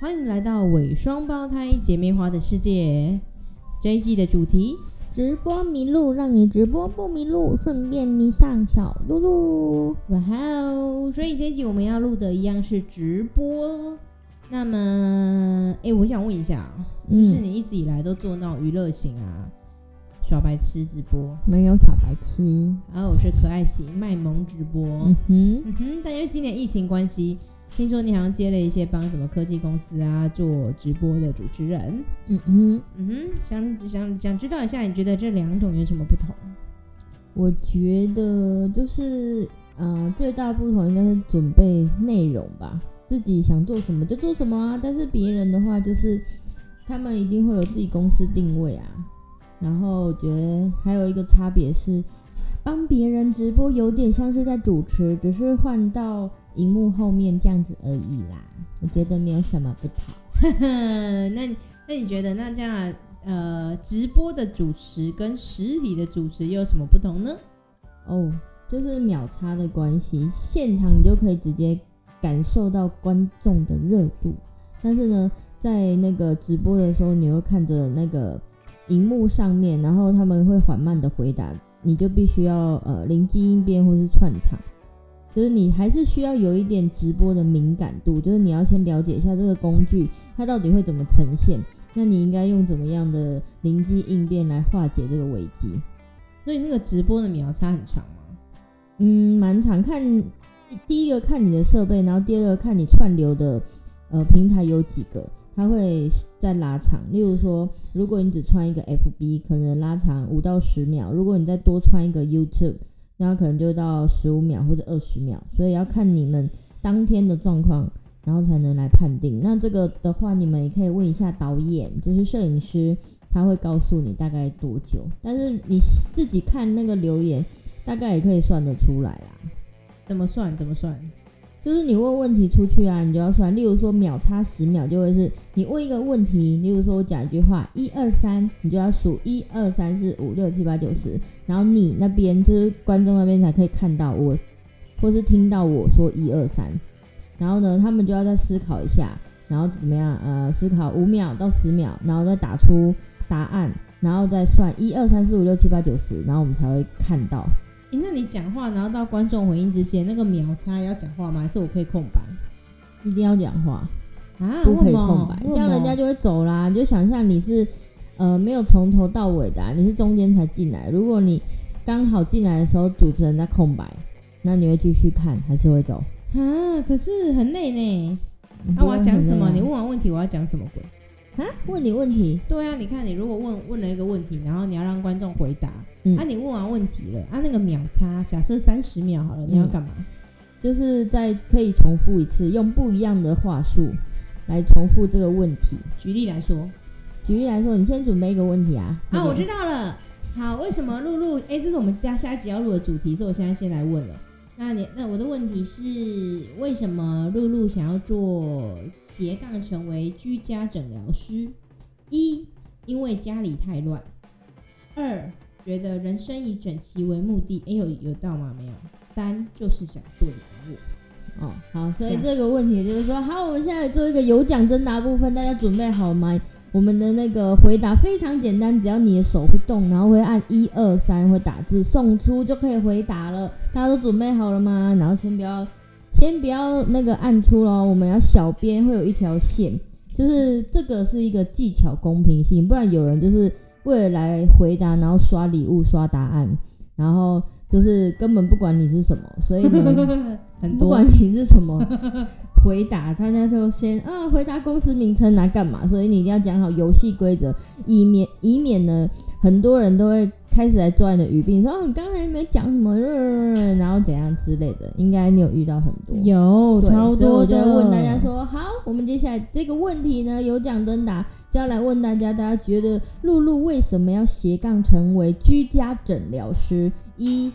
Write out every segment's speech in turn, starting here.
欢迎来到伪双胞胎姐妹花的世界。这一季的主题，直播迷路，让你直播不迷路，顺便迷上小露露。哇哦！所以这一集我们要录的一样是直播。那么，哎，我想问一下，就是你一直以来都做那种娱乐型啊，耍白痴直播？没有耍白痴，然后我是可爱型卖萌直播。嗯哼，嗯哼，但因为今年疫情关系。听说你好像接了一些帮什么科技公司啊做直播的主持人，嗯哼嗯哼，想想想知道一下，你觉得这两种有什么不同？我觉得就是呃，最大不同应该是准备内容吧，自己想做什么就做什么啊。但是别人的话，就是他们一定会有自己公司定位啊。然后我觉得还有一个差别是，帮别人直播有点像是在主持，只是换到。荧幕后面这样子而已啦，我觉得没有什么不同。那那你觉得那这样呃，直播的主持跟实体的主持又有什么不同呢？哦，就是秒差的关系，现场你就可以直接感受到观众的热度，但是呢，在那个直播的时候，你又看着那个荧幕上面，然后他们会缓慢的回答，你就必须要呃灵机应变或是串场。就是你还是需要有一点直播的敏感度，就是你要先了解一下这个工具它到底会怎么呈现，那你应该用怎么样的灵机应变来化解这个危机。所以那个直播的秒差很长吗？嗯，蛮长。看第一个看你的设备，然后第二个看你串流的呃平台有几个，它会再拉长。例如说，如果你只穿一个 FB，可能拉长五到十秒；如果你再多穿一个 YouTube。然后可能就到十五秒或者二十秒，所以要看你们当天的状况，然后才能来判定。那这个的话，你们也可以问一下导演，就是摄影师，他会告诉你大概多久。但是你自己看那个留言，大概也可以算得出来啦。怎么算？怎么算？就是你问问题出去啊，你就要算。例如说秒差十秒，就会是你问一个问题，例如说我讲一句话，一二三，你就要数一二三四五六七八九十，然后你那边就是观众那边才可以看到我，或是听到我说一二三，然后呢，他们就要再思考一下，然后怎么样？呃，思考五秒到十秒，然后再打出答案，然后再算一二三四五六七八九十，然后我们才会看到。哎，那你讲话，然后到观众回应之间那个秒差要讲话吗？还是我可以空白？一定要讲话啊，不可以空白，这样人家就会走啦。你就想象你是呃没有从头到尾的，你是中间才进来。如果你刚好进来的时候主持人在空白，那你会继续看还是会走？啊，可是很累呢。那我要讲什么？你问完问题我要讲什么鬼？啊？问你问题？对啊，你看你如果问问了一个问题，然后你要让观众回答，啊，你问完问题了，啊，那个秒差假设三十秒好了，你要干嘛？就是再可以重复一次，用不一样的话术来重复这个问题。举例来说，举例来说，你先准备一个问题啊。啊，我知道了。好，为什么露露？哎，这是我们家下一集要录的主题，所以我现在先来问了。那你那我的问题是，为什么露露想要做斜杠成为居家诊疗师？一，因为家里太乱；二，觉得人生以整齐为目的。哎，有有到吗？没有。三，就是想做礼物。哦，好，所以这个问题就是说，好，我们现在做一个有奖征答部分，大家准备好吗？我们的那个回答非常简单，只要你的手会动，然后会按一二三会打字送出就可以回答了。大家都准备好了吗？然后先不要，先不要那个按出咯，我们要小编会有一条线，就是这个是一个技巧公平性，不然有人就是为了来回答，然后刷礼物刷答案，然后就是根本不管你是什么，所以呢，不管你是什么。回答大家就先啊，回答公司名称来干嘛？所以你一定要讲好游戏规则，以免以免呢，很多人都会开始来抓你的语病，说哦，你刚才没讲什么，然后怎样之类的。应该你有遇到很多，有超多所以我就问大家说，好，我们接下来这个问题呢，有奖征答，就要来问大家，大家觉得露露为什么要斜杠成为居家诊疗师？一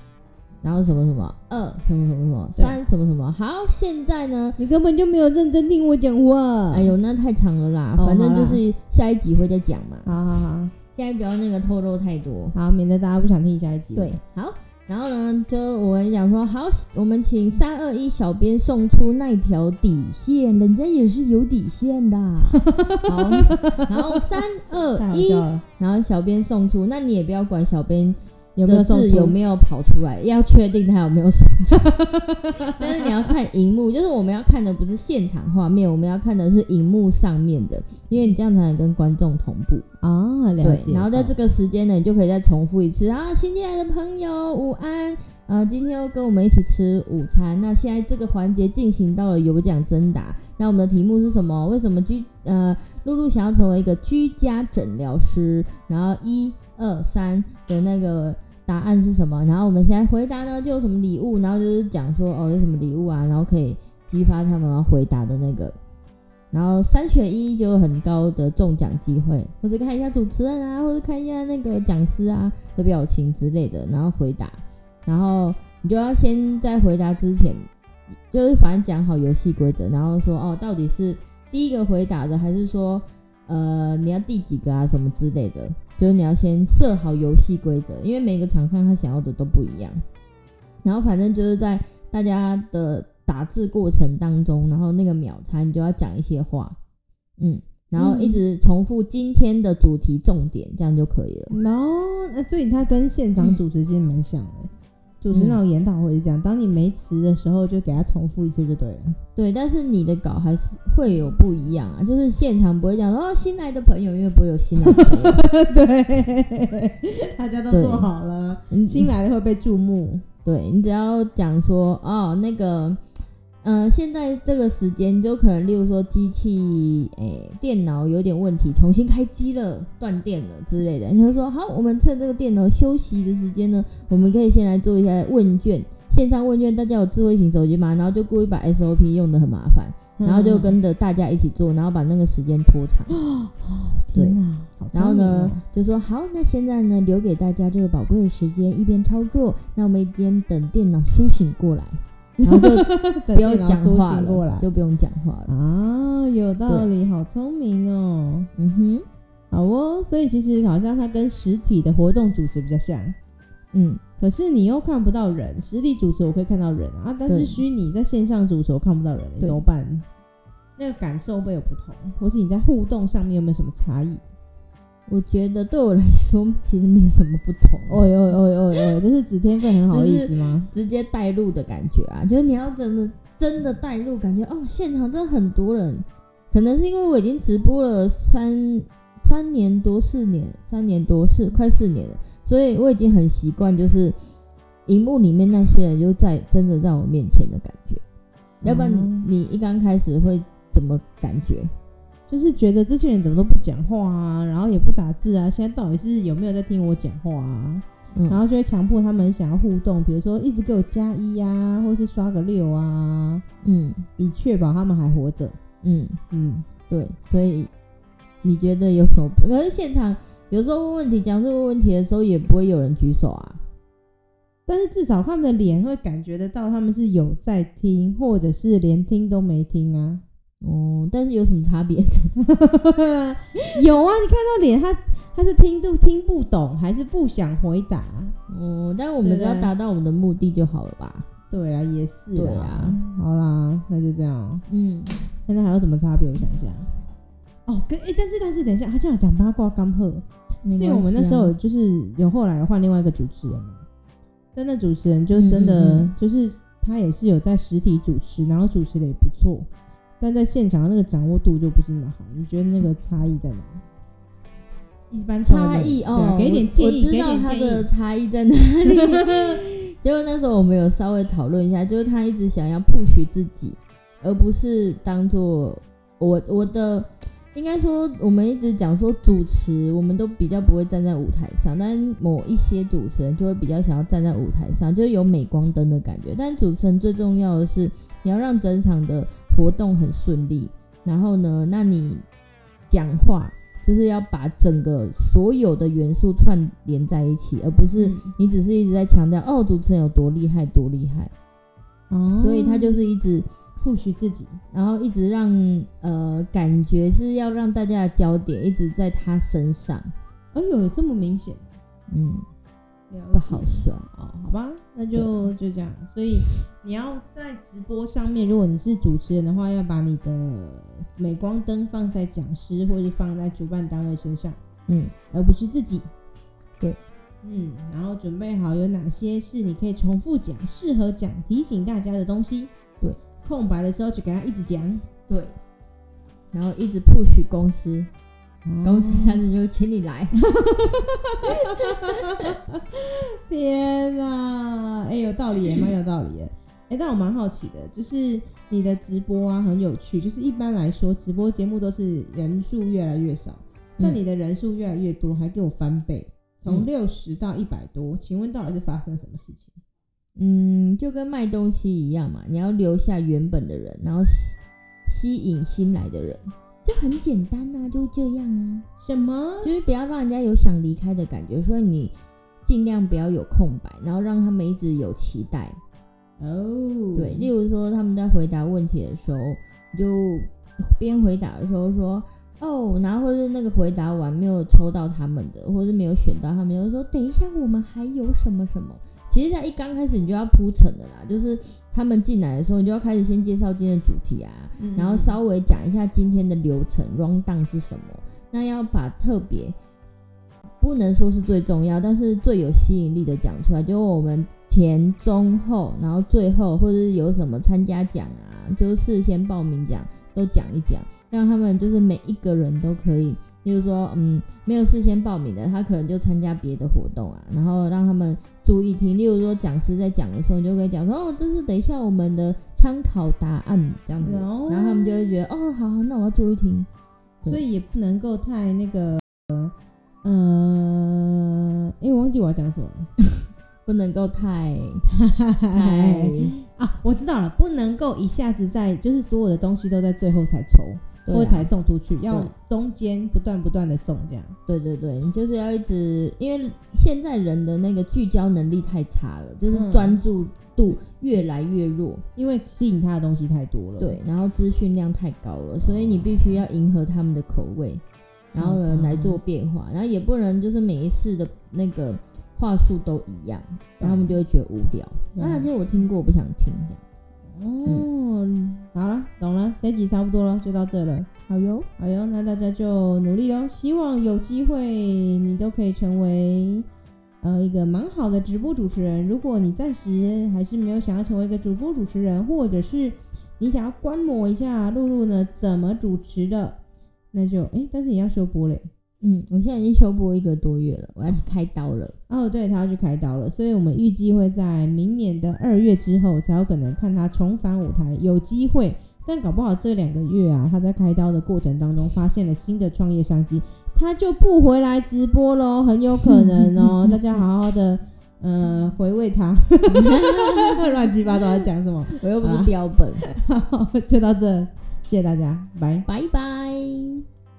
然后什么什么二什么什么什么三什么什么好，现在呢，你根本就没有认真听我讲话。哎呦，那太长了啦，反正就是下一集会再讲嘛。好好好，现在不要那个透露太多，好，免得大家不想听下一集。对，好，然后呢，就我们讲说，好，我们请三二一小编送出那条底线，人家也是有底线的。好，然后三二一，然后小编送出，那你也不要管小编。有没有字有没有跑出来？要确定他有没有手机。但是你要看荧幕，就是我们要看的不是现场画面，我们要看的是荧幕上面的，因为你这样才能跟观众同步啊。了解。然后在这个时间呢，你就可以再重复一次啊，新进来的朋友午安，呃，今天又跟我们一起吃午餐。那现在这个环节进行到了有奖征答，那我们的题目是什么？为什么居呃露露想要成为一个居家诊疗师？然后一二三的那个。答案是什么？然后我们现在回答呢，就有什么礼物，然后就是讲说哦，有什么礼物啊，然后可以激发他们要回答的那个，然后三选一就有很高的中奖机会，或者看一下主持人啊，或者看一下那个讲师啊的表情之类的，然后回答，然后你就要先在回答之前，就是反正讲好游戏规则，然后说哦，到底是第一个回答的，还是说呃你要第几个啊什么之类的。就是你要先设好游戏规则，因为每个厂商他想要的都不一样。然后反正就是在大家的打字过程当中，然后那个秒差你就要讲一些话，嗯，然后一直重复今天的主题重点，这样就可以了。哦，那所以他跟现场主持其实蛮像的。主持那种研讨会是这样，当你没词的时候，就给他重复一次就对了。对，但是你的稿还是会有不一样啊，就是现场不会讲说哦新来的朋友，因为不会有新来的朋友。对，大家都做好了，新来的会被注目。对你只要讲说哦那个。嗯，现在这个时间就可能，例如说机器诶，电脑有点问题，重新开机了，断电了之类的。你就说好，我们趁这个电脑休息的时间呢，我们可以先来做一下问卷，线上问卷。大家有智慧型手机吗？然后就故意把 SOP 用的很麻烦，然后就跟着大家一起做，然后把那个时间拖长。哦，天哪！然后呢，就说好，那现在呢，留给大家这个宝贵的时间，一边操作，那我们一边等电脑苏醒过来。然后 就不用讲话了，就不用讲话了啊！有道理，好聪明哦。嗯哼，好哦。所以其实好像它跟实体的活动主持比较像。嗯，可是你又看不到人，实体主持我可以看到人啊，但是虚拟在线上主持我看不到人，怎么办？那个感受会有不同，或是你在互动上面有没有什么差异？我觉得对我来说其实没有什么不同。哦哟哦哟哦哟，就是指天分很好意思吗？直接带入的感觉啊，就是你要真的真的带入，感觉哦，现场真的很多人。可能是因为我已经直播了三三年多四年，三年多四快四年了，所以我已经很习惯，就是荧幕里面那些人就在真的在我面前的感觉。要不然你一刚开始会怎么感觉？就是觉得这些人怎么都不讲话啊，然后也不打字啊，现在到底是有没有在听我讲话啊？然后就会强迫他们想要互动，比如说一直给我加一啊，或是刷个六啊，嗯，以确保他们还活着。嗯嗯，对，所以你觉得有什么？可是现场有时候问问题、讲这个问题的时候，也不会有人举手啊。但是至少他们的脸会感觉得到他们是有在听，或者是连听都没听啊。哦，但是有什么差别？有啊，你看到脸，他他是听都听不懂，还是不想回答？哦，但是我们只要达到我们的目的就好了吧？对啊，也是。对啊，好啦，那就这样。嗯，现在还有什么差别？我想一下。哦，跟哎，但是但是，等一下，他这样讲八卦刚喝，是因为我们那时候就是有后来换另外一个主持人嘛，但那主持人就真的就是他也是有在实体主持，然后主持的也不错。但在现场那个掌握度就不是那么好，你觉得那个差异在哪？一般差异哦，给点建议，我知道他的差异在哪里。结果那时候我们有稍微讨论一下，就是他一直想要 push 自己，而不是当做我我的。应该说，我们一直讲说主持，我们都比较不会站在舞台上，但某一些主持人就会比较想要站在舞台上，就有镁光灯的感觉。但主持人最重要的是，你要让整场的活动很顺利。然后呢，那你讲话就是要把整个所有的元素串联在一起，而不是你只是一直在强调哦，主持人有多厉害，多厉害。哦，所以他就是一直。不许自己，然后一直让呃感觉是要让大家的焦点一直在他身上。哎呦，有这么明显？嗯，不好说。哦，好吧，那就就这样。所以你要在直播上面，如果你是主持人的话，要把你的镁光灯放在讲师或者放在主办单位身上，嗯，而不是自己。对，嗯，然后准备好有哪些是你可以重复讲、适合讲、提醒大家的东西。对，空白的时候就给他一直讲。对，然后一直 push 公司，公司下哦次就请你来。天哪，哎、有道理耶，蛮 有道理耶。哎、但我蛮好奇的，就是你的直播啊，很有趣。就是一般来说，直播节目都是人数越来越少，但嗯你的人数越来越多，还给我翻倍，从嗯六十到一百多。请问到底是发生什么事情？嗯，就跟卖东西一样嘛，你要留下原本的人，然后吸吸引新来的人，这很简单呐、就这样啊，什么？就是不要让人家有想离开的感觉，所以你尽量不要有空白，然后让他们一直有期待。哦，对，例如说他们在回答问题的时候，你就边回答的时候说。哦，然后或者那个回答完没有抽到他们的，或者没有选到他们，就说等一下我们还有什么什么。其实，在一刚开始你就要铺陈的啦，就是他们进来的时候，你就要开始先介绍今天的主题啊，嗯然后稍微讲一下今天的流程 round down 是什么。那要把特别不能说是最重要，但是最有吸引力的讲出来，就我们前中后，然后最后或者是有什么参加奖啊，就是事先报名奖都讲一讲，让他们就是每一个人都可以。例如说，嗯，没有事先报名的，他可能就参加别的活动啊，然后让他们注意听。例如说，讲师在讲的时候，你就可以讲说，哦，这是等一下我们的参考答案这样子，哦然后他们就会觉得，哦，好好，那我要注意听。所以也不能够太那个，嗯、呃，因为我忘记我要讲什么了。不能够太太啊，我知道了，不能够一下子在，就是所有的东西都在最后才抽，或才送出去，要中间不断不断的送这样。对对对，你就是要一直，因为现在人的那个聚焦能力太差了，就是嗯。专注度越来越弱，因为吸引他的东西太多了。对，然后资讯量太高了，所以你必须要迎合他们的口味，然后呢嗯来做变化，然后也不能就是每一次的那个话术都一样，然后他们就会觉得无聊。嗯。啊，这我听过，我不想听这样。哦，好了，懂了，这一集差不多了，就到这了。好哟，好哟，那大家就努力喽，希望有机会你都可以成为呃一个蛮好的直播主持人。如果你暂时还是没有想要成为一个主播主持人，或者是你想要观摩一下露露呢怎么主持的，那就哎、但是你要修播嘞。嗯，我现在已经休播一个多月了，我要去开刀了。哦，对，他要去开刀了，所以我们预计会在明年的二月之后才有可能看他重返舞台，有机会。但搞不好这两个月啊，他在开刀的过程当中发现了新的创业商机，他就不回来直播喽，很有可能哦。大家好好的呃回味他，乱七八糟在讲什么？我又不是标本，好，就到这，谢谢大家，拜。拜拜。